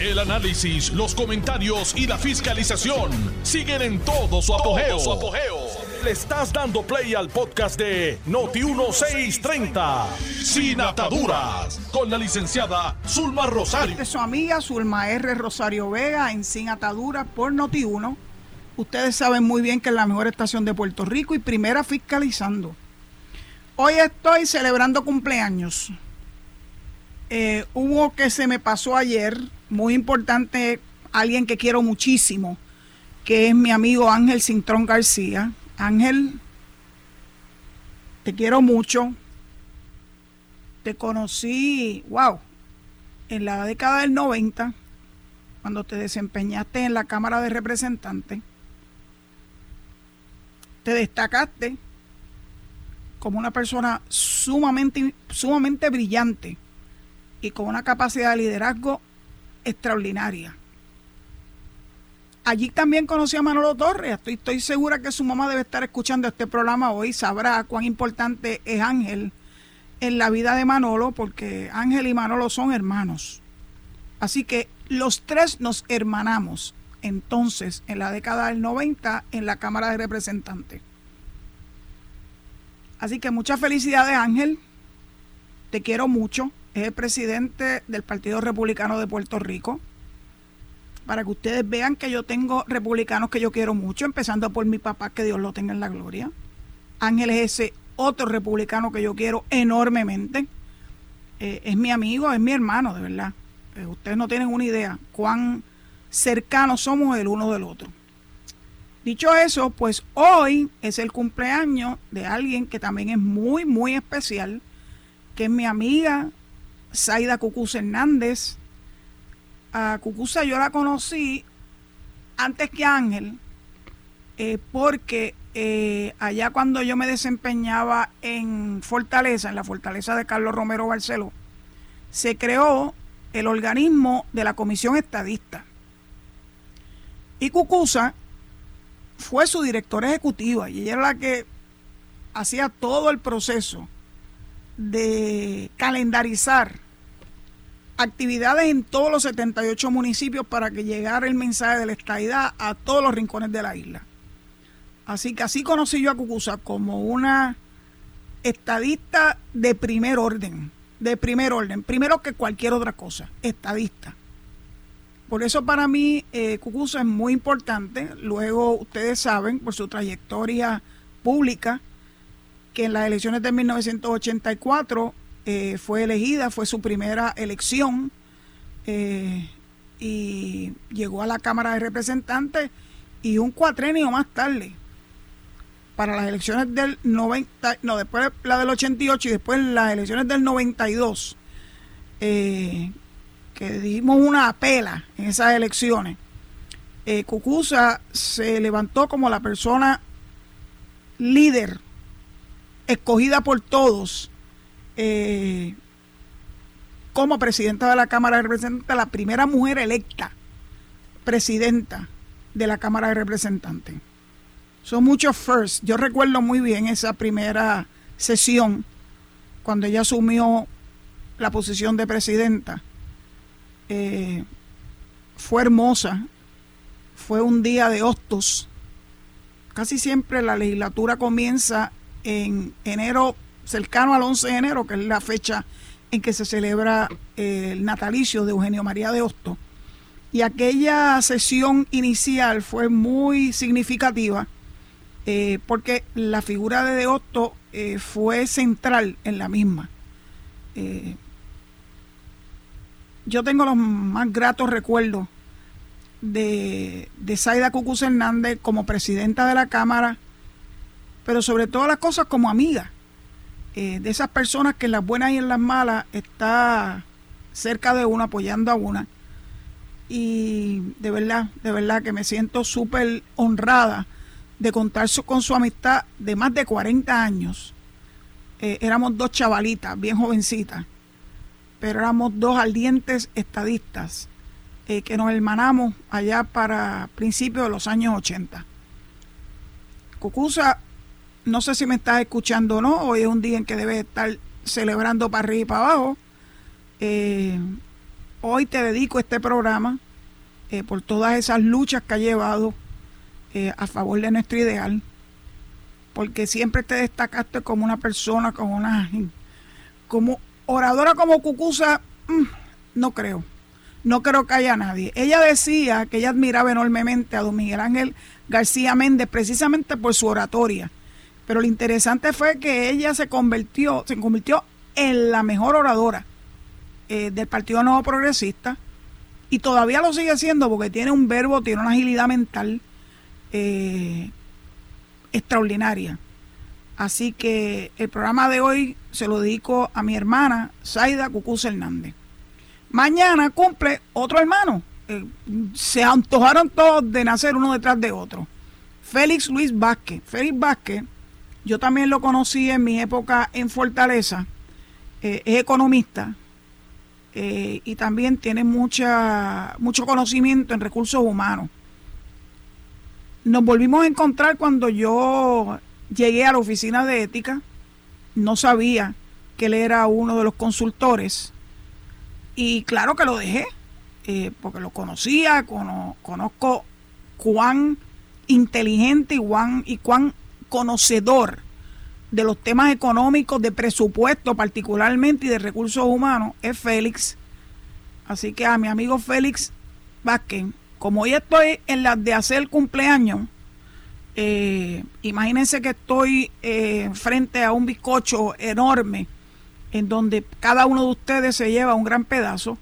El análisis, los comentarios y la fiscalización siguen en todo su apogeo. Le estás dando play al podcast de Noti1630, Sin Ataduras, con la licenciada Zulma Rosario. De su amiga Zulma R. Rosario Vega en Sin Ataduras por Noti1. Ustedes saben muy bien que es la mejor estación de Puerto Rico y primera fiscalizando. Hoy estoy celebrando cumpleaños. Eh, hubo que se me pasó ayer, muy importante, alguien que quiero muchísimo, que es mi amigo Ángel Cintrón García. Ángel, te quiero mucho. Te conocí, wow, en la década del 90, cuando te desempeñaste en la Cámara de Representantes. Te destacaste como una persona sumamente, sumamente brillante y con una capacidad de liderazgo extraordinaria. Allí también conocí a Manolo Torres. Estoy, estoy segura que su mamá debe estar escuchando este programa hoy. Sabrá cuán importante es Ángel en la vida de Manolo, porque Ángel y Manolo son hermanos. Así que los tres nos hermanamos entonces en la década del 90 en la Cámara de Representantes. Así que muchas felicidades Ángel, te quiero mucho, es el presidente del Partido Republicano de Puerto Rico. Para que ustedes vean que yo tengo republicanos que yo quiero mucho, empezando por mi papá, que Dios lo tenga en la gloria. Ángel es ese otro republicano que yo quiero enormemente. Eh, es mi amigo, es mi hermano, de verdad. Eh, ustedes no tienen una idea cuán cercanos somos el uno del otro. Dicho eso, pues hoy es el cumpleaños de alguien que también es muy, muy especial, que es mi amiga Zaida Cucuza Hernández. A Cucuza yo la conocí antes que Ángel, eh, porque eh, allá cuando yo me desempeñaba en Fortaleza, en la Fortaleza de Carlos Romero Barceló, se creó el organismo de la Comisión Estadista. Y Cucuza fue su directora ejecutiva y ella era la que hacía todo el proceso de calendarizar actividades en todos los 78 municipios para que llegara el mensaje de la estadidad a todos los rincones de la isla. Así que así conocí yo a Cucusa como una estadista de primer orden, de primer orden, primero que cualquier otra cosa, estadista. Por eso para mí eh, Cucusa es muy importante. Luego ustedes saben por su trayectoria pública que en las elecciones de 1984 eh, fue elegida, fue su primera elección eh, y llegó a la Cámara de Representantes y un cuatrenio más tarde para las elecciones del 90, no, después la del 88 y después las elecciones del 92. Eh, que dimos una apela en esas elecciones, eh, Cucusa se levantó como la persona líder, escogida por todos, eh, como presidenta de la Cámara de Representantes, la primera mujer electa presidenta de la Cámara de Representantes. Son muchos first. Yo recuerdo muy bien esa primera sesión cuando ella asumió la posición de presidenta eh, fue hermosa, fue un día de hostos. Casi siempre la legislatura comienza en enero, cercano al 11 de enero, que es la fecha en que se celebra eh, el natalicio de Eugenio María de Hostos. Y aquella sesión inicial fue muy significativa eh, porque la figura de De Hostos fue central en la misma yo tengo los más gratos recuerdos de, de Zaida Cucuz Hernández como presidenta de la Cámara, pero sobre todas las cosas como amiga. Eh, de esas personas que en las buenas y en las malas está cerca de una, apoyando a una. Y de verdad, de verdad que me siento súper honrada de contar con su amistad de más de 40 años. Eh, éramos dos chavalitas, bien jovencitas pero éramos dos ardientes estadistas eh, que nos hermanamos allá para principios de los años 80. Cucusa, no sé si me estás escuchando o no, hoy es un día en que debes estar celebrando para arriba y para abajo. Eh, hoy te dedico este programa eh, por todas esas luchas que ha llevado eh, a favor de nuestro ideal, porque siempre te destacaste como una persona, como una como oradora como Cucusa, mm, no creo. No creo que haya nadie. Ella decía que ella admiraba enormemente a don Miguel Ángel García Méndez precisamente por su oratoria. Pero lo interesante fue que ella se convirtió, se convirtió en la mejor oradora eh, del Partido Nuevo Progresista y todavía lo sigue siendo porque tiene un verbo, tiene una agilidad mental eh, extraordinaria. Así que el programa de hoy se lo dedico a mi hermana Zaida Cucuz Hernández. Mañana cumple otro hermano. Eh, se antojaron todos de nacer uno detrás de otro. Félix Luis Vázquez. Félix Vázquez, yo también lo conocí en mi época en Fortaleza. Eh, es economista eh, y también tiene mucha, mucho conocimiento en recursos humanos. Nos volvimos a encontrar cuando yo llegué a la oficina de ética. No sabía que él era uno de los consultores y claro que lo dejé, eh, porque lo conocía, conozco cuán inteligente y cuán, y cuán conocedor de los temas económicos, de presupuesto particularmente y de recursos humanos, es Félix. Así que a mi amigo Félix Vázquez, como hoy estoy en las de hacer cumpleaños, eh, imagínense que estoy eh, frente a un bizcocho enorme en donde cada uno de ustedes se lleva un gran pedazo,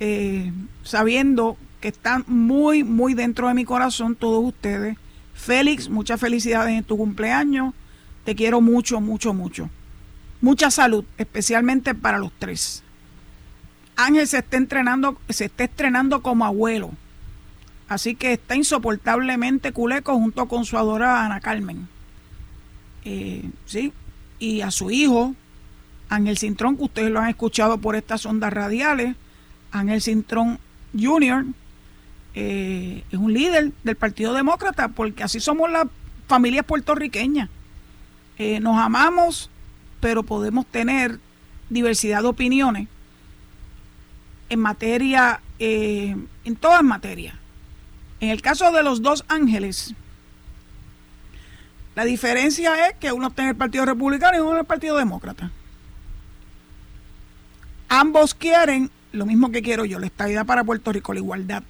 eh, sabiendo que están muy, muy dentro de mi corazón todos ustedes. Félix, muchas felicidades en tu cumpleaños. Te quiero mucho, mucho, mucho. Mucha salud, especialmente para los tres. Ángel se está entrenando, se está estrenando como abuelo. Así que está insoportablemente culeco junto con su adorada Ana Carmen. Eh, sí, y a su hijo, Ángel Cintrón, que ustedes lo han escuchado por estas ondas radiales, Ángel Cintrón Jr., eh, es un líder del Partido Demócrata, porque así somos las familias puertorriqueñas. Eh, nos amamos, pero podemos tener diversidad de opiniones en materia, eh, en todas materias. En el caso de los dos ángeles, la diferencia es que uno está en el Partido Republicano y uno en el Partido Demócrata. Ambos quieren lo mismo que quiero yo, la estabilidad para Puerto Rico, la igualdad.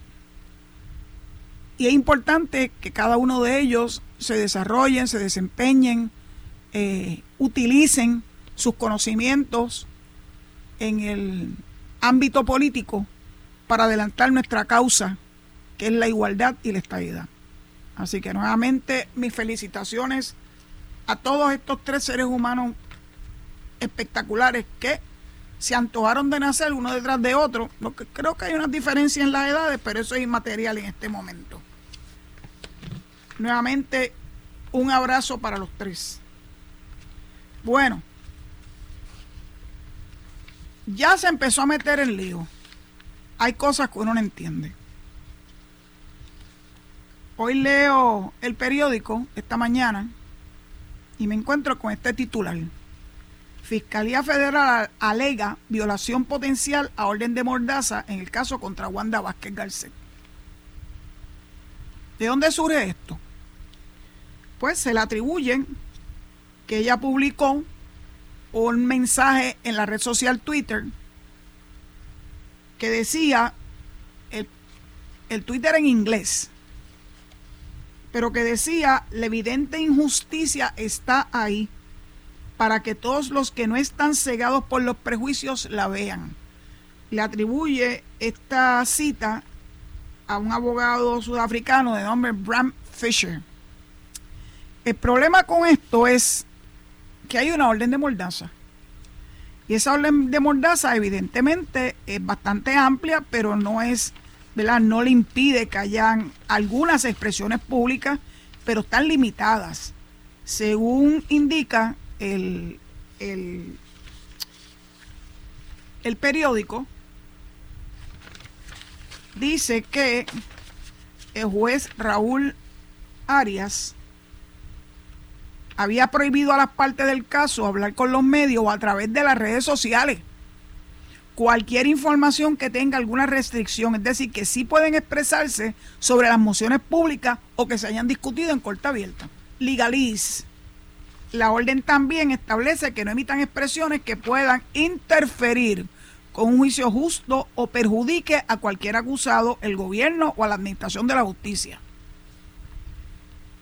Y es importante que cada uno de ellos se desarrollen, se desempeñen, eh, utilicen sus conocimientos en el ámbito político para adelantar nuestra causa, que es la igualdad y la estabilidad. Así que nuevamente mis felicitaciones a todos estos tres seres humanos espectaculares que se antojaron de nacer uno detrás de otro. Lo que creo que hay una diferencia en las edades, pero eso es inmaterial en este momento. Nuevamente, un abrazo para los tres. Bueno, ya se empezó a meter en lío. Hay cosas que uno no entiende. Hoy leo el periódico esta mañana y me encuentro con este titular. Fiscalía Federal alega violación potencial a orden de mordaza en el caso contra Wanda Vázquez Garcet. ¿De dónde surge esto? Pues se le atribuyen que ella publicó un mensaje en la red social Twitter que decía, el, el Twitter en inglés, pero que decía, la evidente injusticia está ahí para que todos los que no están cegados por los prejuicios la vean. Le atribuye esta cita a un abogado sudafricano de nombre Bram Fisher. El problema con esto es que hay una orden de mordaza. Y esa orden de mordaza evidentemente es bastante amplia, pero no es, ¿verdad? No le impide que hayan algunas expresiones públicas, pero están limitadas. Según indica el, el, periódico dice que el juez Raúl Arias había prohibido a las partes del caso hablar con los medios o a través de las redes sociales. cualquier información que tenga alguna restricción, es decir, que sí pueden expresarse sobre las mociones públicas o que se hayan discutido en corta abierta. Legaliz. La orden también establece que no emitan expresiones que puedan interferir con un juicio justo o perjudique a cualquier acusado, el gobierno o a la administración de la justicia.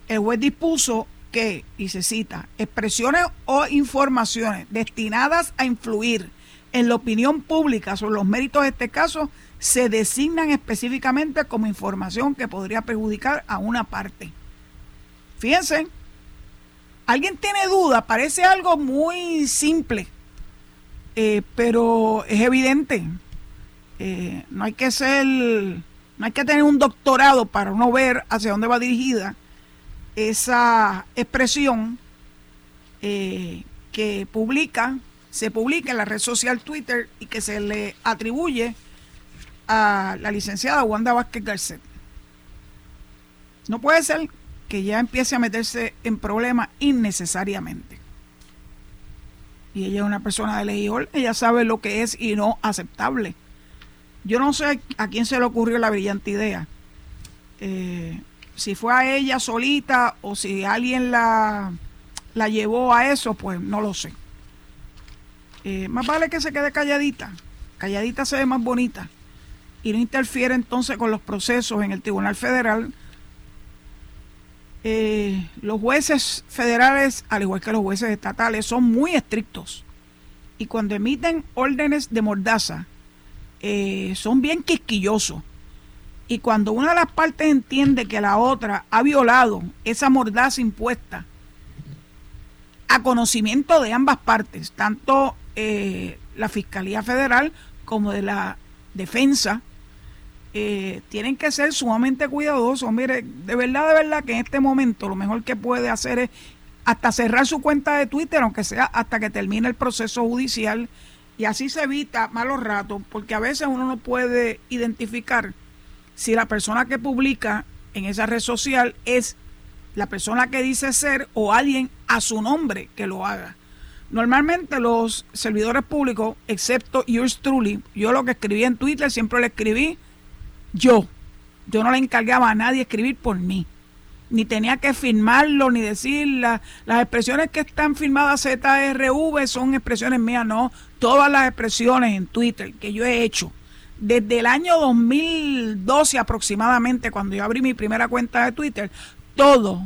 El juez dispuso que, y se cita, expresiones o informaciones destinadas a influir en la opinión pública sobre los méritos de este caso se designan específicamente como información que podría perjudicar a una parte. Fíjense, alguien tiene duda, parece algo muy simple, eh, pero es evidente. Eh, no hay que ser, no hay que tener un doctorado para uno ver hacia dónde va dirigida esa expresión eh, que publica se publica en la red social Twitter y que se le atribuye a la licenciada Wanda Vázquez Garcet. No puede ser que ya empiece a meterse en problemas innecesariamente. Y ella es una persona de ley ella sabe lo que es y no aceptable. Yo no sé a quién se le ocurrió la brillante idea. Eh, si fue a ella solita o si alguien la, la llevó a eso, pues no lo sé. Eh, más vale que se quede calladita. Calladita se ve más bonita. Y no interfiere entonces con los procesos en el Tribunal Federal. Eh, los jueces federales, al igual que los jueces estatales, son muy estrictos. Y cuando emiten órdenes de mordaza, eh, son bien quisquillosos. Y cuando una de las partes entiende que la otra ha violado esa mordaza impuesta, a conocimiento de ambas partes, tanto eh, la Fiscalía Federal como de la defensa, eh, tienen que ser sumamente cuidadosos. Mire, de verdad, de verdad que en este momento lo mejor que puede hacer es hasta cerrar su cuenta de Twitter, aunque sea hasta que termine el proceso judicial, y así se evita malos ratos, porque a veces uno no puede identificar si la persona que publica en esa red social es la persona que dice ser o alguien a su nombre que lo haga. Normalmente los servidores públicos, excepto yours truly, yo lo que escribí en Twitter siempre lo escribí yo. Yo no le encargaba a nadie escribir por mí. Ni tenía que firmarlo, ni decir las expresiones que están firmadas ZRV son expresiones mías, no. Todas las expresiones en Twitter que yo he hecho desde el año 2012 aproximadamente, cuando yo abrí mi primera cuenta de Twitter, todo,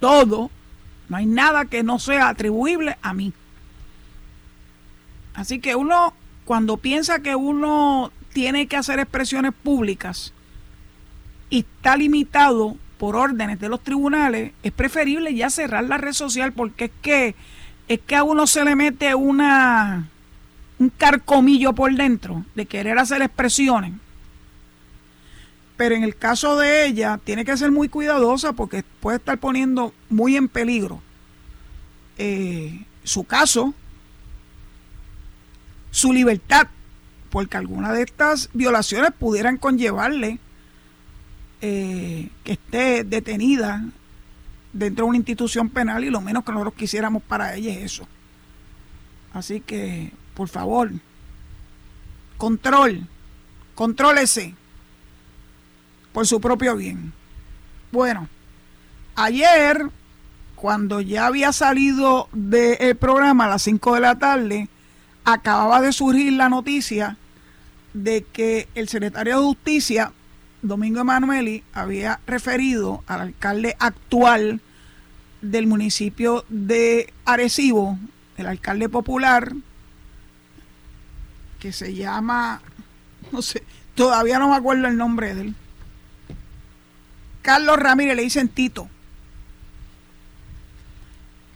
todo, no hay nada que no sea atribuible a mí. Así que uno, cuando piensa que uno tiene que hacer expresiones públicas y está limitado por órdenes de los tribunales, es preferible ya cerrar la red social porque es que es que a uno se le mete una un carcomillo por dentro de querer hacer expresiones. Pero en el caso de ella tiene que ser muy cuidadosa porque puede estar poniendo muy en peligro eh, su caso su libertad, porque alguna de estas violaciones pudieran conllevarle eh, que esté detenida dentro de una institución penal y lo menos que nosotros quisiéramos para ella es eso. Así que, por favor, control, contrólese por su propio bien. Bueno, ayer, cuando ya había salido del programa a las 5 de la tarde, acababa de surgir la noticia de que el secretario de Justicia, Domingo Emanueli, había referido al alcalde actual del municipio de Arecibo, el alcalde popular, que se llama, no sé, todavía no me acuerdo el nombre de él. Carlos Ramírez, le dicen Tito.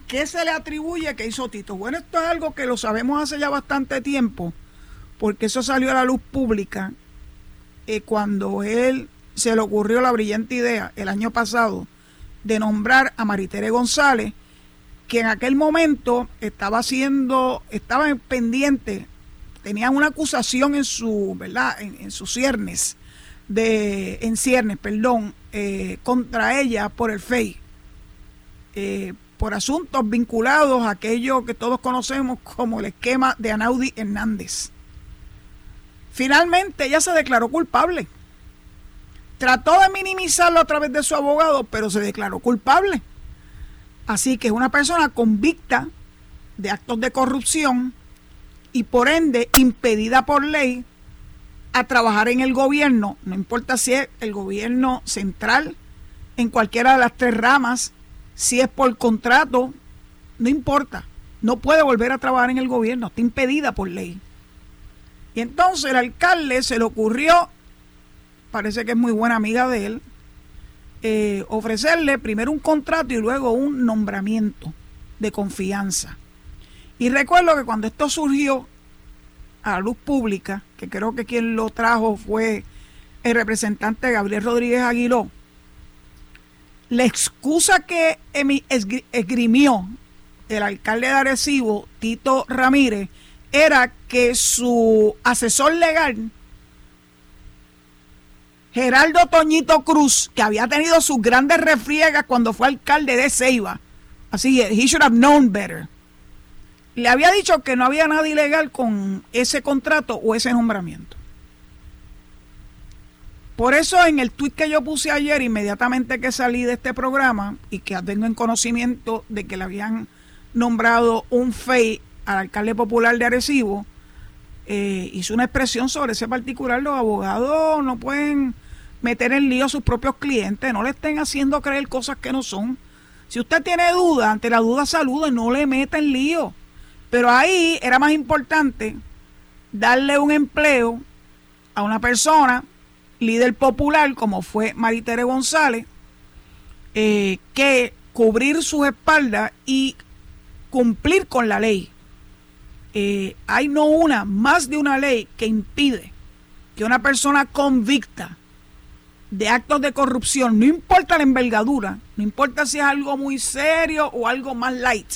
¿Qué se le atribuye que hizo Tito? Bueno, esto es algo que lo sabemos hace ya bastante tiempo, porque eso salió a la luz pública eh, cuando él se le ocurrió la brillante idea el año pasado de nombrar a Maritere González, que en aquel momento estaba haciendo, estaba pendiente, tenía una acusación en su, ¿verdad? En, sus ciernes, de, en ciernes, perdón, eh, contra ella por el FEI. Eh, por asuntos vinculados a aquello que todos conocemos como el esquema de Anaudi Hernández. Finalmente ella se declaró culpable. Trató de minimizarlo a través de su abogado, pero se declaró culpable. Así que es una persona convicta de actos de corrupción y por ende impedida por ley a trabajar en el gobierno, no importa si es el gobierno central, en cualquiera de las tres ramas, si es por contrato, no importa, no puede volver a trabajar en el gobierno, está impedida por ley. Y entonces el alcalde se le ocurrió, parece que es muy buena amiga de él, eh, ofrecerle primero un contrato y luego un nombramiento de confianza. Y recuerdo que cuando esto surgió a la luz pública, que creo que quien lo trajo fue el representante Gabriel Rodríguez Aguiló, la excusa que esgrimió el alcalde de Arecibo, Tito Ramírez, era que su asesor legal, Geraldo Toñito Cruz, que había tenido sus grandes refriegas cuando fue alcalde de Ceiba, así, he should have known better, le había dicho que no había nada ilegal con ese contrato o ese nombramiento. Por eso en el tuit que yo puse ayer, inmediatamente que salí de este programa y que tengo en conocimiento de que le habían nombrado un FEI al alcalde popular de Arecibo, eh, hizo una expresión sobre ese particular. Los abogados no pueden meter en lío a sus propios clientes, no le estén haciendo creer cosas que no son. Si usted tiene duda, ante la duda saluda, no le meta en lío. Pero ahí era más importante darle un empleo a una persona, líder popular, como fue Maritere González, eh, que cubrir sus espaldas y cumplir con la ley. Eh, hay no una, más de una ley que impide que una persona convicta de actos de corrupción, no importa la envergadura, no importa si es algo muy serio o algo más light,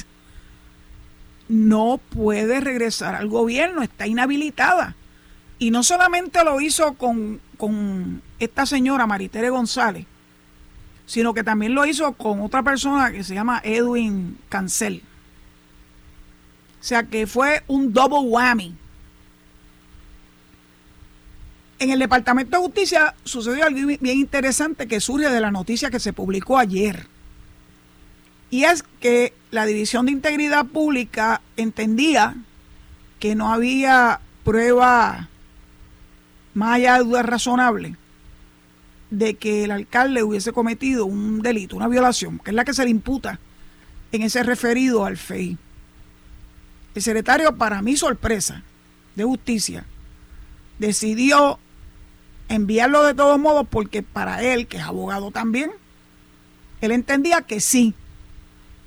no puede regresar al gobierno, está inhabilitada. Y no solamente lo hizo con, con esta señora Maritere González, sino que también lo hizo con otra persona que se llama Edwin Cancel. O sea que fue un double whammy. En el Departamento de Justicia sucedió algo bien interesante que surge de la noticia que se publicó ayer. Y es que la División de Integridad Pública entendía que no había prueba más allá de duda razonable de que el alcalde hubiese cometido un delito, una violación, que es la que se le imputa en ese referido al FEI. El secretario, para mi sorpresa, de justicia, decidió enviarlo de todos modos porque para él, que es abogado también, él entendía que sí.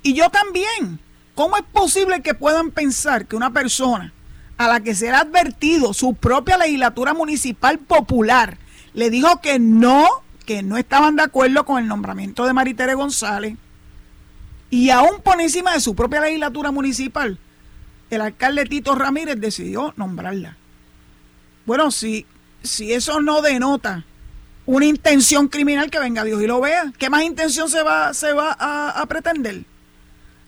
Y yo también. ¿Cómo es posible que puedan pensar que una persona a la que será advertido su propia legislatura municipal popular le dijo que no, que no estaban de acuerdo con el nombramiento de Maritere González y aún por encima de su propia legislatura municipal el alcalde Tito Ramírez decidió nombrarla. Bueno, si, si eso no denota una intención criminal, que venga Dios y lo vea. ¿Qué más intención se va, se va a, pretender?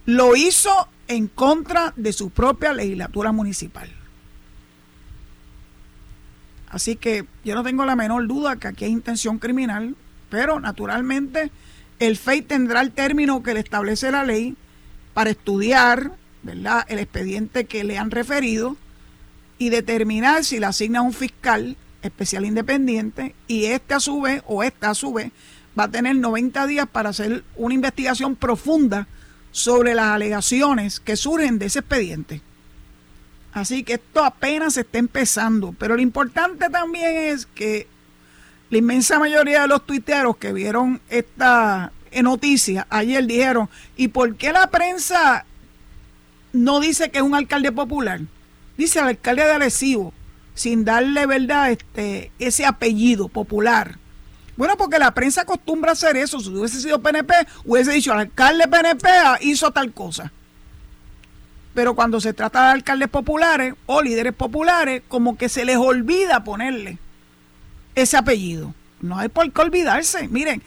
Lo hizo en contra de su propia legislatura municipal. Así que yo no tengo la menor duda que aquí hay intención criminal, pero naturalmente el FEI tendrá el término que le establece la ley para estudiar ¿verdad? el expediente que le han referido y determinar si le asigna un fiscal especial independiente y este a su vez o esta a su vez va a tener 90 días para hacer una investigación profunda sobre las alegaciones que surgen de ese expediente. Así que esto apenas está empezando, pero lo importante también es que la inmensa mayoría de los tuiteros que vieron esta noticia ayer dijeron, ¿y por qué la prensa no dice que es un alcalde popular, dice el alcalde de Arecibo, sin darle verdad este, ese apellido popular. Bueno, porque la prensa acostumbra a hacer eso. Si hubiese sido PNP, hubiese dicho, el alcalde PNP hizo tal cosa. Pero cuando se trata de alcaldes populares o líderes populares, como que se les olvida ponerle ese apellido. No hay por qué olvidarse. Miren,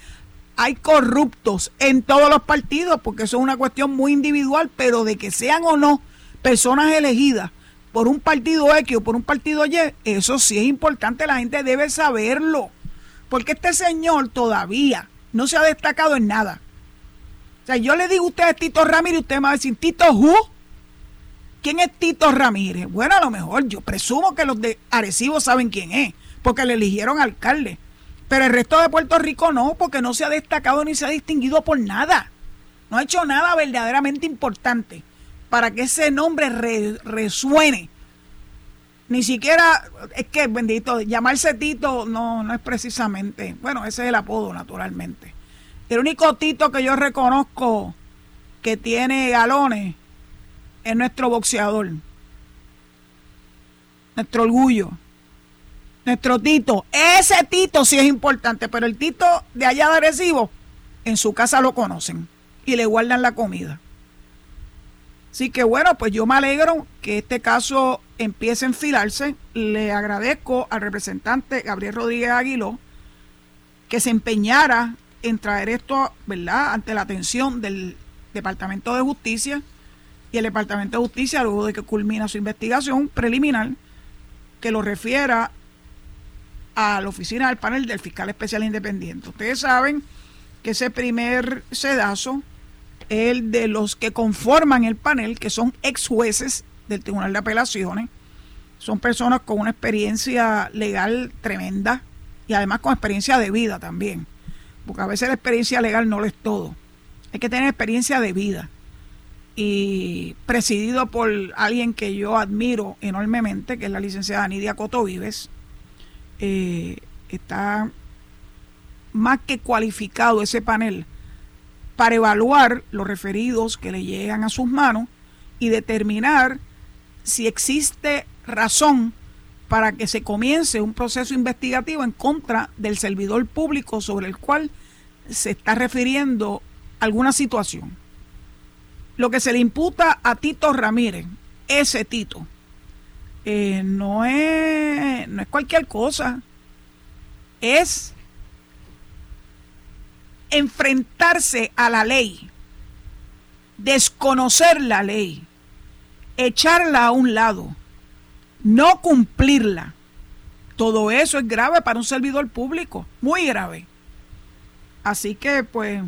hay corruptos en todos los partidos, porque eso es una cuestión muy individual, pero de que sean o no personas elegidas por un partido X o por un partido Y, eso sí es importante, la gente debe saberlo. Porque este señor todavía no se ha destacado en nada. O sea, yo le digo a usted Tito Ramírez y usted me va a decir, Tito Who? ¿Quién es Tito Ramírez? Bueno, a lo mejor yo presumo que los de Arecibo saben quién es, porque le eligieron alcalde. Pero el resto de Puerto Rico no, porque no se ha destacado ni se ha distinguido por nada. No ha hecho nada verdaderamente importante para que ese nombre resuene. Ni siquiera, es que bendito, llamarse Tito no, no es precisamente, bueno, ese es el apodo naturalmente. El único Tito que yo reconozco que tiene galones es nuestro boxeador, nuestro orgullo, nuestro Tito. Ese Tito sí es importante, pero el Tito de allá de Arecibo, en su casa lo conocen y le guardan la comida. Así que bueno, pues yo me alegro que este caso empiece a enfilarse. Le agradezco al representante Gabriel Rodríguez Aguiló que se empeñara en traer esto, ¿verdad?, ante la atención del Departamento de Justicia y el Departamento de Justicia, luego de que culmina su investigación preliminar, que lo refiera a la oficina del panel del fiscal especial independiente. Ustedes saben que ese primer sedazo el de los que conforman el panel, que son ex jueces del Tribunal de Apelaciones. Son personas con una experiencia legal tremenda y además con experiencia de vida también. Porque a veces la experiencia legal no lo es todo. Hay que tener experiencia de vida. Y presidido por alguien que yo admiro enormemente, que es la licenciada Nidia Coto Vives, eh, está más que cualificado ese panel para evaluar los referidos que le llegan a sus manos y determinar si existe razón para que se comience un proceso investigativo en contra del servidor público sobre el cual se está refiriendo alguna situación. Lo que se le imputa a Tito Ramírez, ese Tito, eh, no, es, no es cualquier cosa, es enfrentarse a la ley, desconocer la ley, echarla a un lado, no cumplirla. Todo eso es grave para un servidor público, muy grave. Así que pues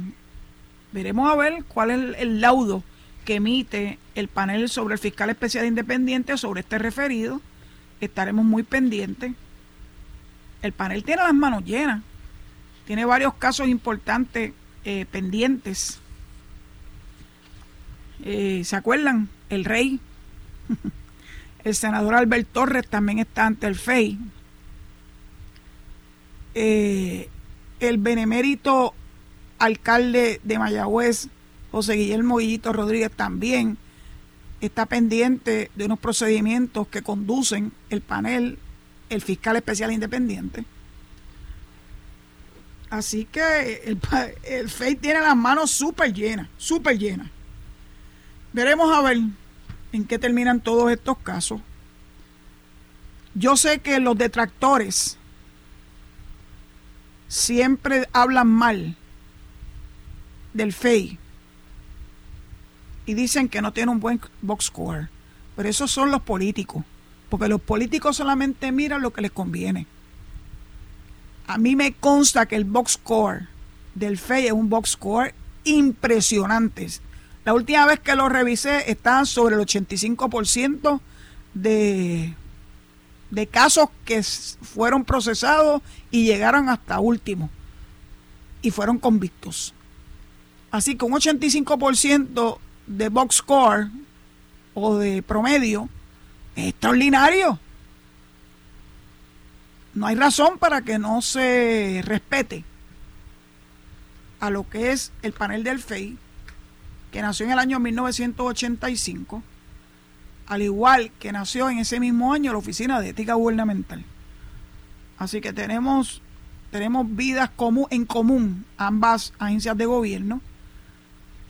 veremos a ver cuál es el, laudo que emite el panel sobre el fiscal especial independiente sobre este referido. Estaremos muy pendientes. El panel tiene las manos llenas tiene varios casos importantes eh, pendientes. Eh, ¿Se acuerdan? El rey, el senador Albert Torres también está ante el FEI. Eh, el benemérito alcalde de Mayagüez, José Guillermo Guillito Rodríguez, también está pendiente de unos procedimientos que conducen el panel, el fiscal especial independiente. Así que el, el FEI tiene las manos súper llenas, súper llenas. Veremos a ver en qué terminan todos estos casos. Yo sé que los detractores siempre hablan mal del FEI y dicen que no tiene un buen box score. Pero esos son los políticos, porque los políticos solamente miran lo que les conviene. A mí me consta que el box score del FEI es un box score impresionante. La última vez que lo revisé estaban sobre el 85% de, de casos que fueron procesados y llegaron hasta último y fueron convictos. Así que un 85% de box score o de promedio es extraordinario no hay razón para que no se respete a lo que es el panel del FEI, que nació en el año 1985, al igual que nació en ese mismo año la Oficina de Ética Gubernamental. Así que tenemos, tenemos vidas en común ambas agencias de gobierno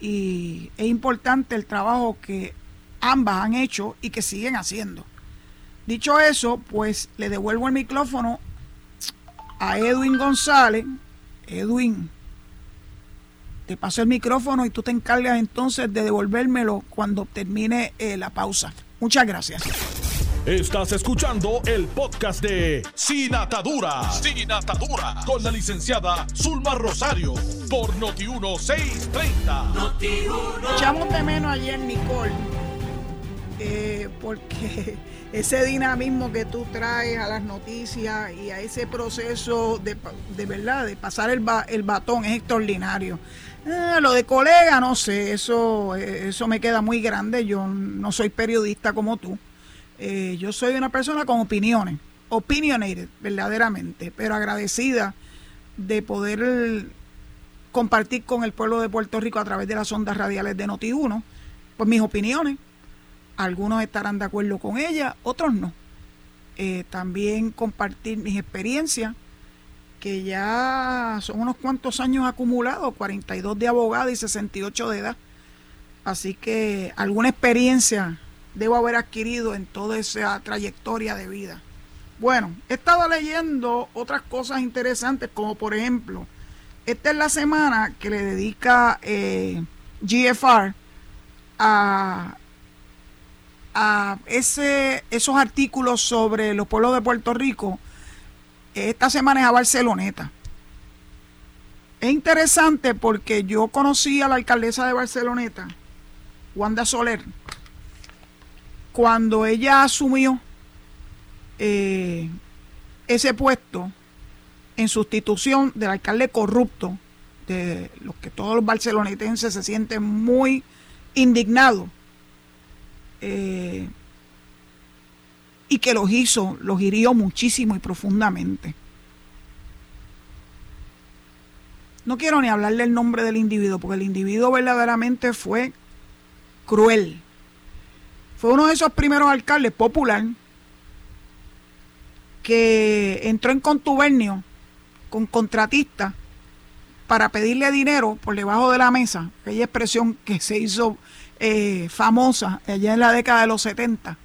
y es importante el trabajo que ambas han hecho y que siguen haciendo. Dicho eso, pues le devuelvo el micrófono a Edwin González. Edwin, te paso el micrófono y tú te encargas entonces de devolvérmelo cuando termine eh, la pausa. Muchas gracias. Estás escuchando el podcast de Sin Atadura. Sin Atadura. Con la licenciada Zulma Rosario. Por Noti1630. Noti1. Echamos de menos ayer, Nicole. Eh, porque ese dinamismo que tú traes a las noticias y a ese proceso de, de verdad, de pasar el, el batón es extraordinario. Eh, lo de colega, no sé, eso, eso me queda muy grande. Yo no soy periodista como tú. Eh, yo soy una persona con opiniones, opinionated, verdaderamente, pero agradecida de poder compartir con el pueblo de Puerto Rico a través de las ondas radiales de Noti1, pues mis opiniones. Algunos estarán de acuerdo con ellas, otros no. Eh, también compartir mis experiencias que ya son unos cuantos años acumulados, 42 de abogado y 68 de edad. Así que alguna experiencia debo haber adquirido en toda esa trayectoria de vida. Bueno, he estado leyendo otras cosas interesantes, como por ejemplo, esta es la semana que le dedica eh, GFR a, a ese, esos artículos sobre los pueblos de Puerto Rico esta semana es a Barceloneta. Es interesante porque yo conocí a la alcaldesa de Barceloneta, Wanda Soler, cuando ella asumió eh, ese puesto en sustitución del alcalde corrupto, de los que todos los barcelonetenses se sienten muy indignados. Eh, y que los hizo, los hirió muchísimo y profundamente. No quiero ni hablar del nombre del individuo, porque el individuo verdaderamente fue cruel. Fue uno de esos primeros alcaldes popular que entró en contubernio con contratistas para pedirle dinero por debajo de la mesa, aquella expresión que se hizo eh, famosa allá en la década de los 70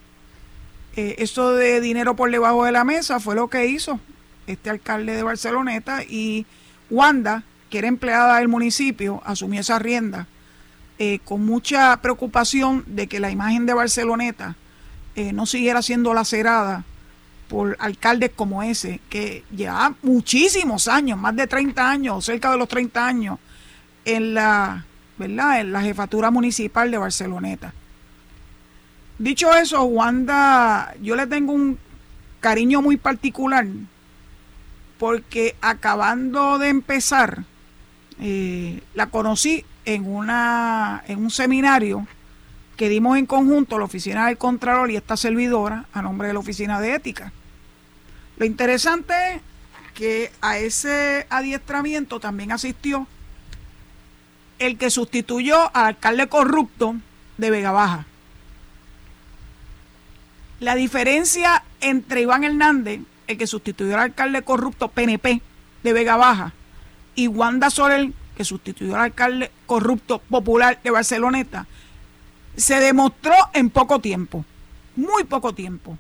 eh, eso de dinero por debajo de la mesa fue lo que hizo este alcalde de Barceloneta y Wanda, que era empleada del municipio, asumió esa rienda eh, con mucha preocupación de que la imagen de Barceloneta eh, no siguiera siendo lacerada por alcaldes como ese, que lleva muchísimos años, más de 30 años, cerca de los 30 años, en la, ¿verdad? En la jefatura municipal de Barceloneta. Dicho eso, Wanda, yo le tengo un cariño muy particular porque acabando de empezar, eh, la conocí en, una, en un seminario que dimos en conjunto la Oficina del Contralor y esta servidora a nombre de la Oficina de Ética. Lo interesante es que a ese adiestramiento también asistió el que sustituyó al alcalde corrupto de Vega Baja. La diferencia entre Iván Hernández, el que sustituyó al alcalde corrupto PNP de Vega Baja, y Wanda Sorel, que sustituyó al alcalde corrupto popular de Barceloneta, se demostró en poco tiempo, muy poco tiempo.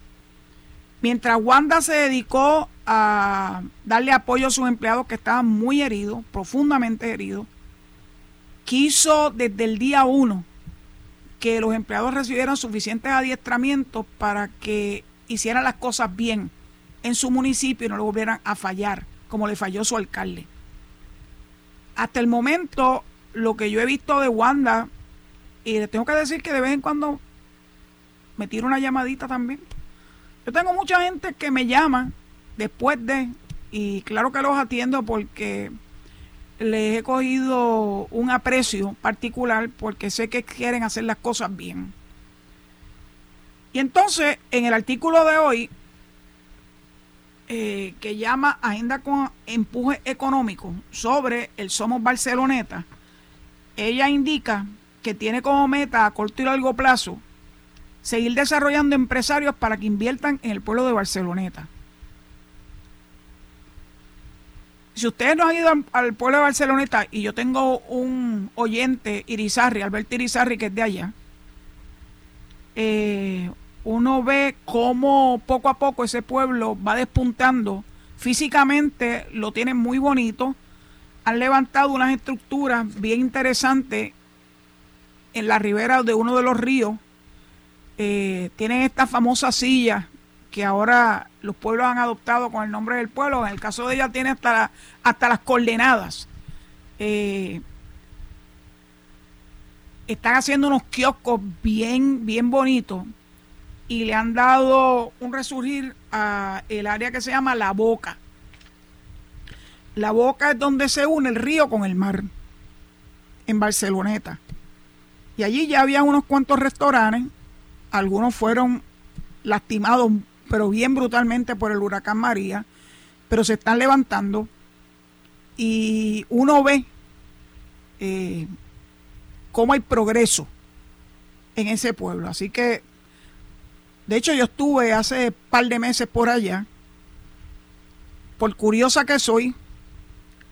Mientras Wanda se dedicó a darle apoyo a sus empleados que estaban muy heridos, profundamente heridos, quiso desde el día uno que los empleados recibieran suficientes adiestramientos para que hicieran las cosas bien en su municipio y no le volvieran a fallar, como le falló su alcalde. Hasta el momento, lo que yo he visto de Wanda, y le tengo que decir que de vez en cuando me tiro una llamadita también. Yo tengo mucha gente que me llama después de, y claro que los atiendo porque les he cogido un aprecio particular porque sé que quieren hacer las cosas bien. Y entonces, en el artículo de hoy, eh, que llama Agenda con Empuje Económico sobre el Somos Barceloneta, ella indica que tiene como meta a corto y largo plazo seguir desarrollando empresarios para que inviertan en el pueblo de Barceloneta. Si ustedes no han ido al, pueblo de Barceloneta y yo tengo un oyente, Irizarri, Alberto Irizarri, que es de allá, eh, uno ve cómo poco a poco ese pueblo va despuntando. Físicamente lo tienen muy bonito. Han levantado unas estructuras bien interesantes en la ribera de uno de los ríos. Eh, tienen esta famosa silla que ahora los pueblos han adoptado con el nombre del pueblo. En el caso de ella tiene hasta, hasta las coordenadas. Eh, están haciendo unos kioscos bien, bien bonitos y le han dado un resurgir a el área que se llama La Boca. La Boca es donde se une el río con el mar, en Barceloneta. Y allí ya había unos cuantos restaurantes, algunos fueron lastimados, pero bien brutalmente por el huracán María, pero se están levantando y uno ve eh, cómo hay progreso en ese pueblo. Así que, de hecho, yo estuve hace par de meses por allá. Por curiosa que soy,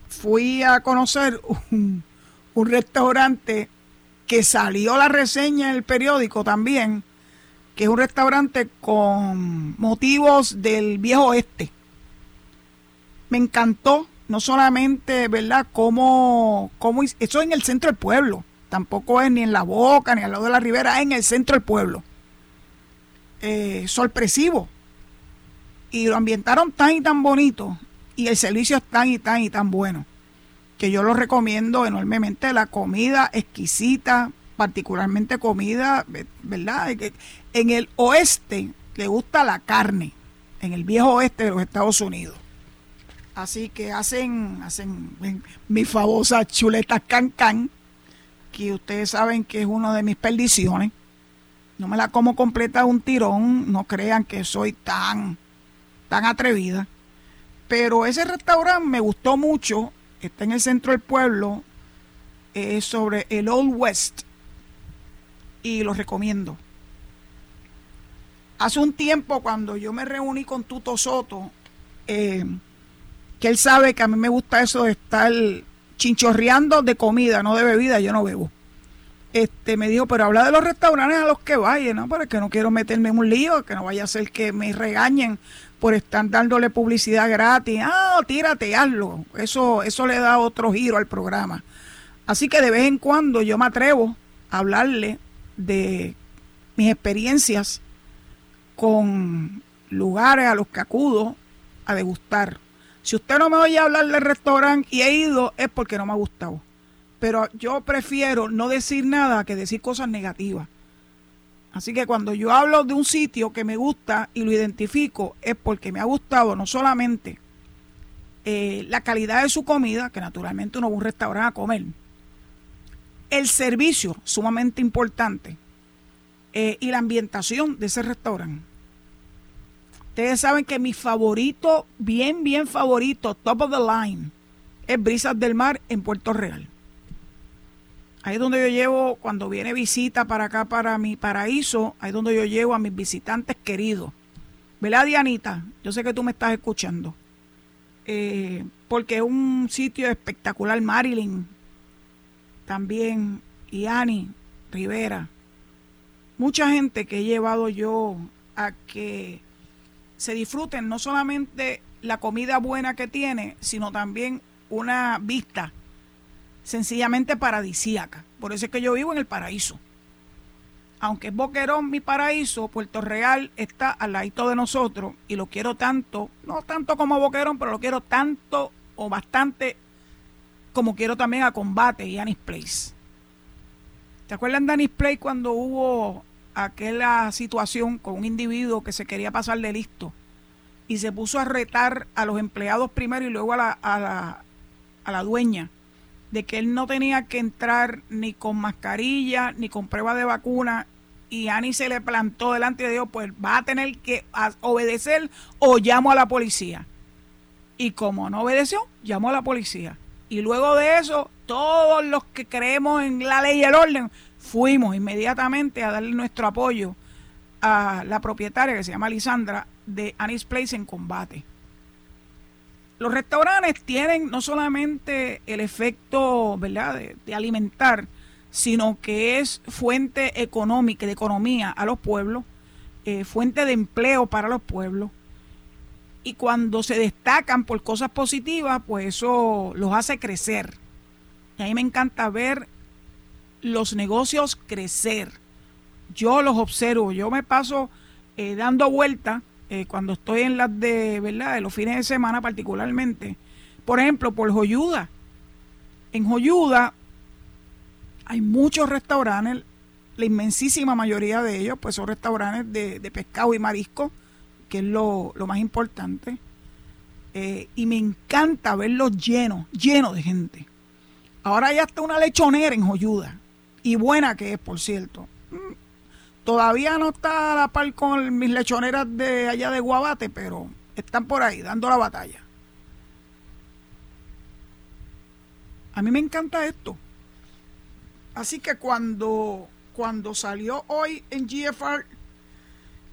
fui a conocer un restaurante que salió la reseña en el periódico también, que es un restaurante con motivos del viejo oeste. Me encantó, no solamente, ¿verdad? Cómo, cómo, eso en el centro del pueblo tampoco es ni en la boca, ni al lado de la ribera, es en el centro del pueblo. Eh, sorpresivo. Y lo ambientaron tan y tan bonito, y el servicio es tan y tan y tan bueno, que yo lo recomiendo enormemente. La comida exquisita, particularmente comida, ¿verdad? En el oeste le gusta la carne, en el viejo oeste de los Estados Unidos. Así que hacen, hacen mi famosa chuleta can can, que ustedes saben que es una de mis perdiciones. No me la como completa un tirón, no crean que soy tan, tan atrevida. Pero ese restaurante me gustó mucho, está en el centro del pueblo, es sobre el Old West y lo recomiendo. Hace un tiempo cuando yo me reuní con Tuto Soto, eh, que él sabe que a mí me gusta eso de estar chinchorreando de comida, no de bebida, yo no bebo. Este, me dijo, pero habla de los restaurantes a los que vayan, ¿no? Porque no quiero meterme en un lío, que no vaya a ser que me regañen por estar dándole publicidad gratis. Ah, tírate, hazlo. Eso, eso le da otro giro al programa. Así que de vez en cuando yo me atrevo a hablarle de mis experiencias con lugares a los que acudo a degustar. Si usted no me oye hablar del restaurante y he ido, es porque no me ha gustado. Pero yo prefiero no decir nada que decir cosas negativas. Así que cuando yo hablo de un sitio que me gusta y lo identifico, es porque me ha gustado no solamente eh, la calidad de su comida, que naturalmente uno va a un restaurante a comer, el servicio, sumamente importante, eh, y la ambientación de ese restaurante. Ustedes saben que mi favorito, bien, bien favorito, top of the line, es Brisas del Mar en Puerto Real. Ahí es donde yo llevo, cuando viene visita para acá, para mi paraíso, ahí es donde yo llevo a mis visitantes queridos. ¿Verdad, Dianita? Yo sé que tú me estás escuchando. Eh, porque es un sitio espectacular. Marilyn también, y Ani Rivera. Mucha gente que he llevado yo a que se disfruten no solamente la comida buena que tiene, sino también una vista sencillamente paradisíaca. Por eso es que yo vivo en el paraíso. Aunque es Boquerón mi paraíso, Puerto Real está al ladito de nosotros y lo quiero tanto, no tanto como Boquerón, pero lo quiero tanto o bastante como quiero también a Combate y Anis Place. ¿Te acuerdan de Anis Place cuando hubo aquella situación con un individuo que se quería pasar de listo y se puso a retar a los empleados primero y luego a la, a la, a la dueña de que él no tenía que entrar ni con mascarilla ni con prueba de vacuna y Ani se le plantó delante de Dios, pues va a tener que obedecer o llamo a la policía. Y como no obedeció, llamó a la policía. Y luego de eso, todos los que creemos en la ley y el orden, fuimos inmediatamente a darle nuestro apoyo a la propietaria que se llama Lisandra de Anis Place en combate. Los restaurantes tienen no solamente el efecto ¿verdad? De, alimentar, sino que es fuente económica, de economía a los pueblos, eh, fuente de empleo para los pueblos. Y cuando se destacan por cosas positivas, pues eso los hace crecer. Y a mí me encanta ver los negocios crecer. Yo los observo, yo me paso eh, dando vueltas eh, cuando estoy en las de, ¿verdad? De los fines de semana particularmente. Por ejemplo, por Joyuda. En Joyuda hay muchos restaurantes, la inmensísima mayoría de ellos, pues son restaurantes de, pescado y marisco, que es lo, más importante. Eh, y me encanta verlos llenos, llenos de gente. Ahora hay hasta una lechonera en Joyuda. Y buena que es, por cierto. Todavía no está a la par con mis lechoneras de allá de Guabate, pero están por ahí, dando la batalla. A mí me encanta esto. Así que cuando, cuando salió hoy en GFR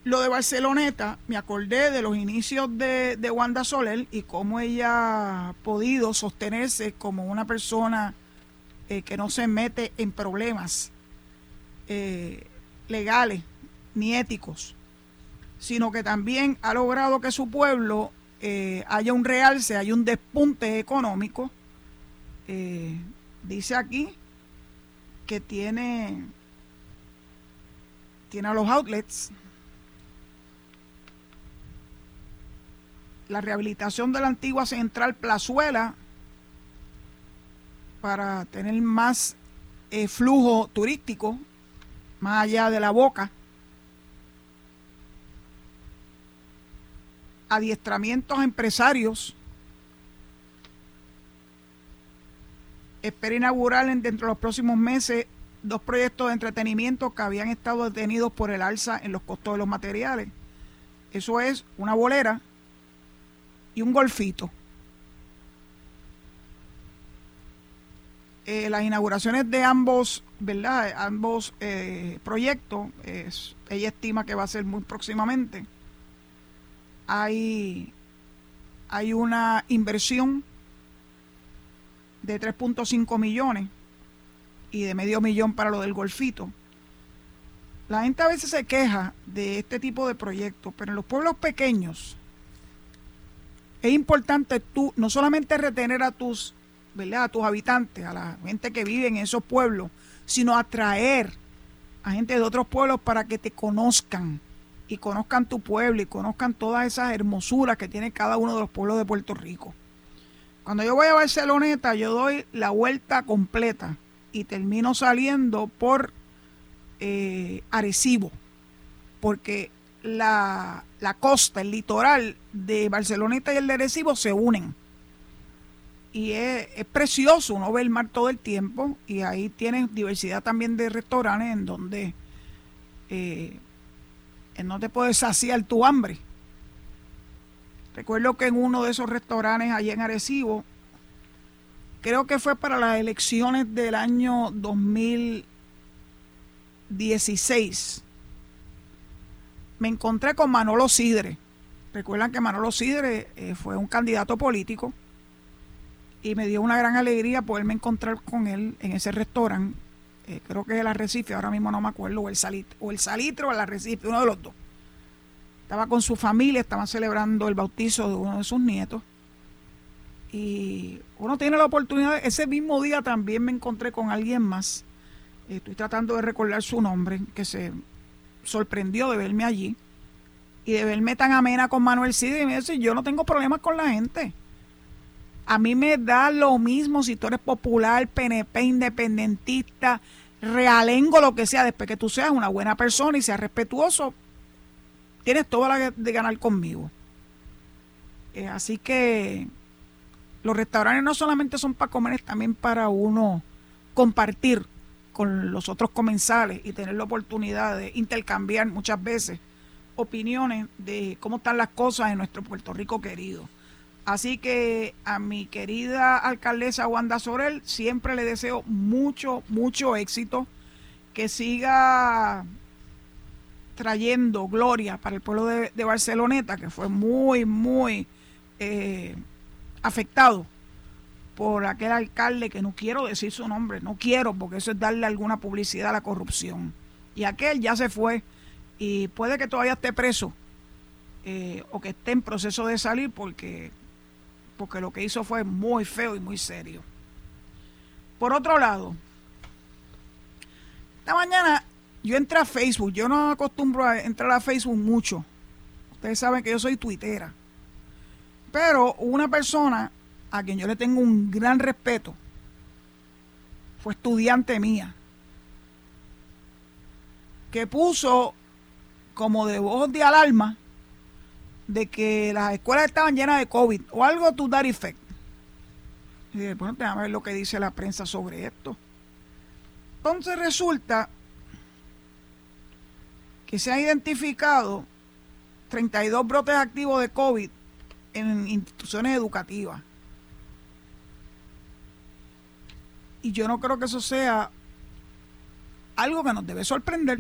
lo de Barceloneta, me acordé de los inicios de, de Wanda Soler y cómo ella ha podido sostenerse como una persona eh, que no se mete en problemas eh, legales ni éticos, sino que también ha logrado que su pueblo eh, haya un realce, haya un despunte económico. dice aquí que tiene, tiene a los outlets, la rehabilitación de la antigua central Plazuela para tener más eh, flujo turístico más allá de la boca. Adiestramientos a empresarios. Espera inaugurar dentro de los próximos meses dos proyectos de entretenimiento que habían estado detenidos por el alza en los costos de los materiales. Eso es una bolera y un golfito. Eh, las inauguraciones de ambos, ¿verdad? Ambos eh, proyectos, ella estima que va a ser muy próximamente. Hay, hay una inversión de 3.5 millones y de medio millón para lo del golfito. La gente a veces se queja de este tipo de proyectos, pero en los pueblos pequeños es importante tú no solamente retener a tus a tus habitantes, a la gente que vive en esos pueblos, sino atraer a gente de otros pueblos para que te conozcan y conozcan tu pueblo y conozcan todas esas hermosuras que tiene cada uno de los pueblos de Puerto Rico. Cuando yo voy a Barceloneta, yo doy la vuelta completa y termino saliendo por eh, Arecibo, porque la, la costa, el litoral de Barceloneta y el de Arecibo se unen y es, precioso uno ve el mar todo el tiempo y ahí tienes diversidad también de restaurantes en donde eh, no te puedes saciar tu hambre. Recuerdo que en uno de esos restaurantes allí en Arecibo, creo que fue para las elecciones del año 2016, me encontré con Manolo Sidre. Recuerdan que Manolo Sidre eh, fue un candidato político y me dio una gran alegría poderme encontrar con él en ese restaurante. Eh, creo que es el Arrecife, ahora mismo no me acuerdo, o el Salitre, o el Salitre o el Arrecife, uno de los dos. Estaba con su familia, estaban celebrando el bautizo de uno de sus nietos. Y uno tiene la oportunidad, ese mismo día también me encontré con alguien más. Estoy tratando de recordar su nombre, que se sorprendió de verme allí y de verme tan amena con Manuel Cid. Y me dice, yo no tengo problemas con la gente a mí me da lo mismo si tú eres popular, PNP, independentista, realengo, lo que sea, después que tú seas una buena persona y seas respetuoso, tienes toda la de ganar conmigo. Eh, así que los restaurantes no solamente son para comer, es también para uno compartir con los otros comensales y tener la oportunidad de intercambiar muchas veces opiniones de cómo están las cosas en nuestro Puerto Rico querido. Así que a mi querida alcaldesa Wanda Sorel siempre le deseo mucho, mucho éxito, que siga trayendo gloria para el pueblo de, Barceloneta, que fue muy, muy eh, afectado por aquel alcalde que no quiero decir su nombre, no quiero, porque eso es darle alguna publicidad a la corrupción. Y aquel ya se fue y puede que todavía esté preso eh, o que esté en proceso de salir porque porque lo que hizo fue muy feo y muy serio. Por otro lado, esta mañana yo entré a Facebook, yo no acostumbro a entrar a Facebook mucho. Ustedes saben que yo soy tuitera. Pero una persona a quien yo le tengo un gran respeto fue estudiante mía, que puso como de voz de alarma de que las escuelas estaban llenas de COVID o algo to that effect. Y dije, bueno, déjame ver lo que dice la prensa sobre esto. Entonces resulta que se han identificado 32 brotes activos de COVID en instituciones educativas. Y yo no creo que eso sea algo que nos debe sorprender.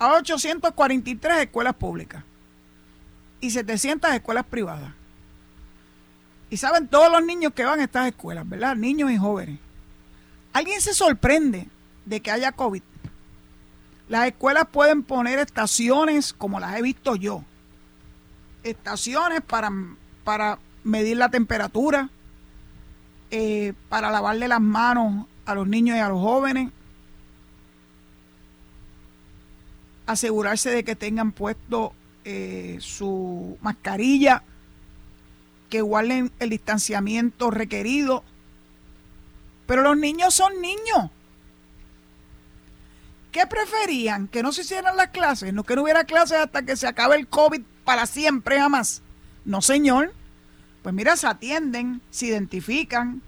Hay 843 escuelas públicas y 700 escuelas privadas. Y saben todos los niños que van a estas escuelas, ¿verdad? Niños y jóvenes. ¿Alguien se sorprende de que haya COVID? Las escuelas pueden poner estaciones como las he visto yo. Estaciones para, para medir la temperatura, eh, para lavarle las manos a los niños y a los jóvenes, asegurarse de que tengan puesto eh, su mascarilla, que guarden el distanciamiento requerido. Pero los niños son niños. ¿Qué preferían? ¿Que no se hicieran las clases? ¿No que no hubiera clases hasta que se acabe el COVID para siempre jamás? No, señor. Pues mira, se atienden, se identifican.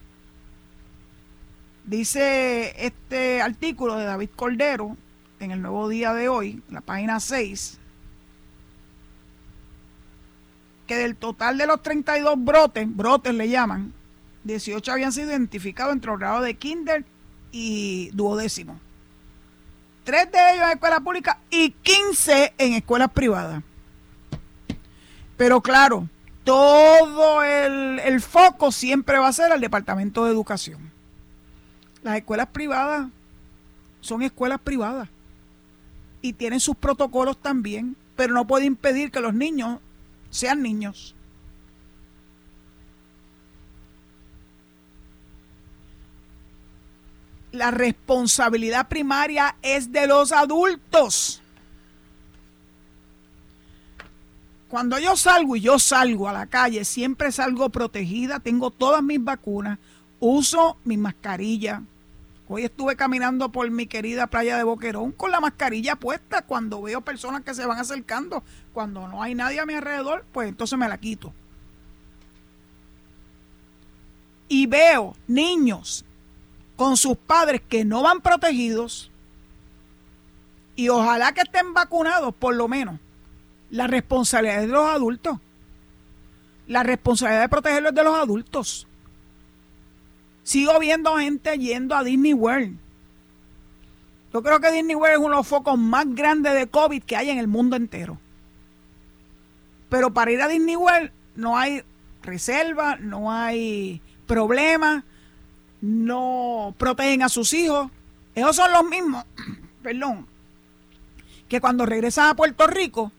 Dice este artículo de David Cordero en el Nuevo Día de hoy, la página 6, que del total de los 32 brotes, brotes le llaman, 18 habían sido identificados entre los grados de kinder y duodécimo. Tres de ellos en escuelas públicas y 15 en escuelas privadas. Pero claro, todo el, el foco siempre va a ser al Departamento de Educación. Las escuelas privadas son escuelas privadas y tienen sus protocolos también, pero no puede impedir que los niños sean niños. La responsabilidad primaria es de los adultos. Cuando yo salgo y yo salgo a la calle, siempre salgo protegida, tengo todas mis vacunas, uso mi mascarilla, Hoy estuve caminando por mi querida playa de Boquerón con la mascarilla puesta cuando veo personas que se van acercando. Cuando no hay nadie a mi alrededor, pues entonces me la quito. Y veo niños con sus padres que no van protegidos y ojalá que estén vacunados por lo menos. La responsabilidad es de los adultos. La responsabilidad de protegerlos de los adultos. Sigo viendo gente yendo a Disney World. Yo creo que Disney World es uno de los focos más grandes de COVID que hay en el mundo entero. Pero para ir a Disney World no hay reserva, no hay problema, no protegen a sus hijos. Esos son los mismos, perdón, que cuando regresan a Puerto Rico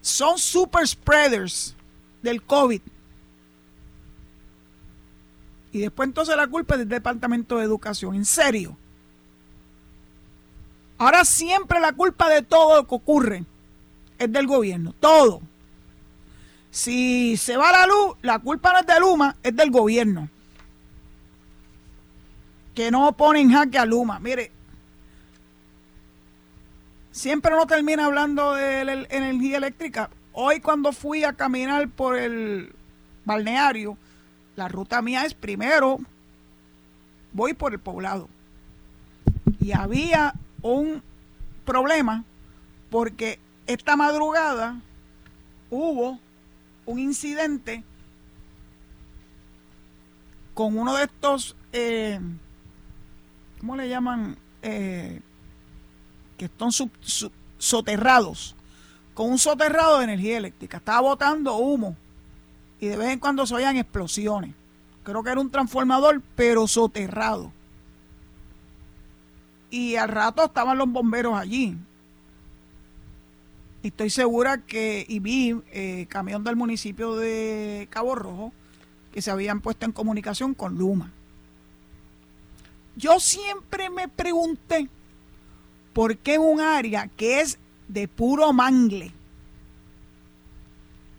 son super spreaders del COVID. Y después entonces la culpa es del Departamento de Educación. En serio. Ahora siempre la culpa de todo lo que ocurre es del gobierno. Todo. Si se va la luz, la culpa no es de Luma, es del gobierno. Que no pone en jaque a Luma. Mire, siempre uno termina hablando de la energía eléctrica. Hoy cuando fui a caminar por el balneario, la ruta mía es primero, voy por el poblado. Y había un problema porque esta madrugada hubo un incidente con uno de estos, eh, ¿cómo le llaman? Eh, que están soterrados, con un soterrado de energía eléctrica. Estaba botando humo y de vez en cuando se oían explosiones. Creo que era un transformador, pero soterrado. Y al rato estaban los bomberos allí. Y estoy segura que, vi eh, camión del municipio de Cabo Rojo, que se habían puesto en comunicación con Luma. Yo siempre me pregunté ¿por qué en un área que es de puro mangle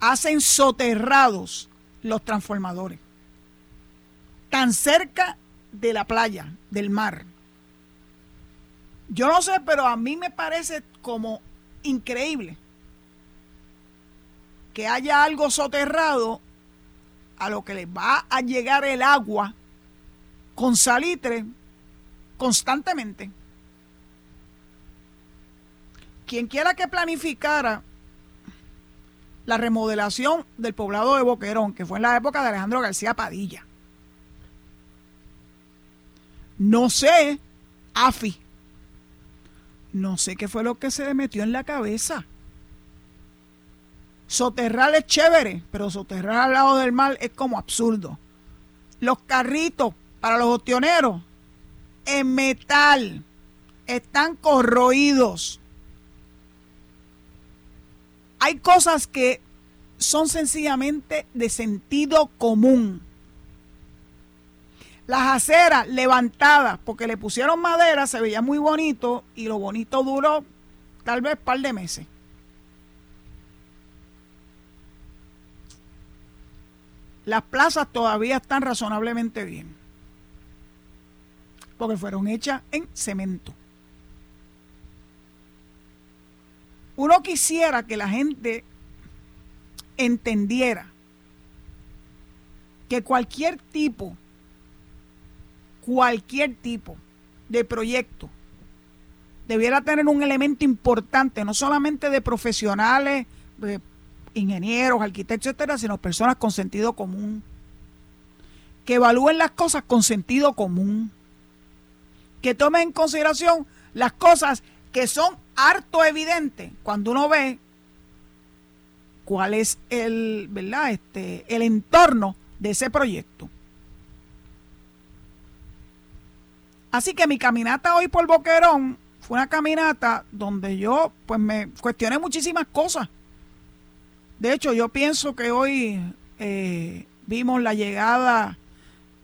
hacen soterrados los transformadores? Tan cerca de la playa, del mar. Yo no sé, pero a mí me parece como increíble que haya algo soterrado a lo que le va a llegar el agua con salitre constantemente. Quien quiera que planificara la remodelación del poblado de Boquerón, que fue en la época de Alejandro García Padilla. No sé, AFI, no sé qué fue lo que se le metió en la cabeza. Soterrar es chévere, pero soterrar al lado del mar es como absurdo. Los carritos para los ostioneros en metal están corroídos. Hay cosas que son sencillamente de sentido común. Las aceras levantadas porque le pusieron madera se veía muy bonito y lo bonito duró tal vez un par de meses. Las plazas todavía están razonablemente bien porque fueron hechas en cemento. Uno quisiera que la gente entendiera que cualquier tipo cualquier tipo de proyecto debiera tener un elemento importante, no solamente de profesionales, ingenieros, arquitectos, etcétera, sino personas con sentido común, que evalúen las cosas con sentido común, que tomen en consideración las cosas que son harto evidentes cuando uno ve cuál es el, ¿verdad? Este, el entorno de ese proyecto. Así que mi caminata hoy por Boquerón fue una caminata donde yo pues me cuestioné muchísimas cosas. De hecho, yo pienso que hoy eh, vimos la llegada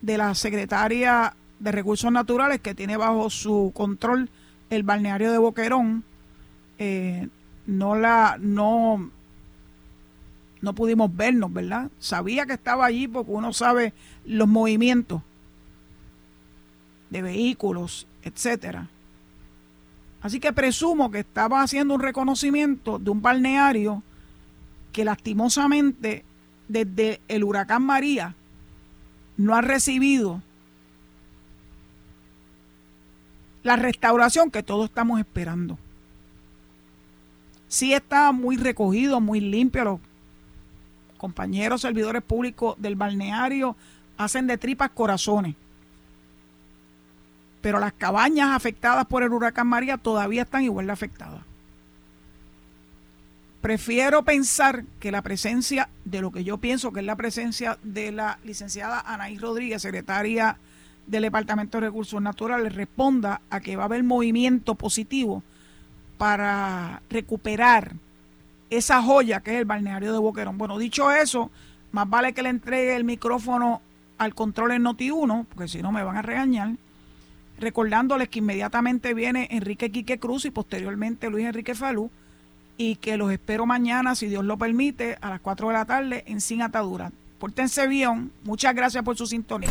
de la secretaria de Recursos Naturales que tiene bajo su control el balneario de Boquerón. Eh, no la no no pudimos vernos, ¿verdad? Sabía que estaba allí porque uno sabe los movimientos de vehículos, etcétera. Así que presumo que estaba haciendo un reconocimiento de un balneario que lastimosamente desde el huracán María no ha recibido la restauración que todos estamos esperando. Sí está muy recogido, muy limpio. Los compañeros servidores públicos del balneario hacen de tripas corazones pero las cabañas afectadas por el huracán María todavía están igual de afectadas. Prefiero pensar que la presencia de lo que yo pienso que es la presencia de la licenciada Anaí Rodríguez, secretaria del Departamento de Recursos Naturales, responda a que va a haber movimiento positivo para recuperar esa joya que es el balneario de Boquerón. Bueno, dicho eso, más vale que le entregue el micrófono al control en Noti1, porque si no me van a regañar recordándoles que inmediatamente viene Enrique Quique Cruz y posteriormente Luis Enrique Falú y que los espero mañana, si Dios lo permite, a las 4 de la tarde en Sin Atadura. Pórtense bien, muchas gracias por su sintonía.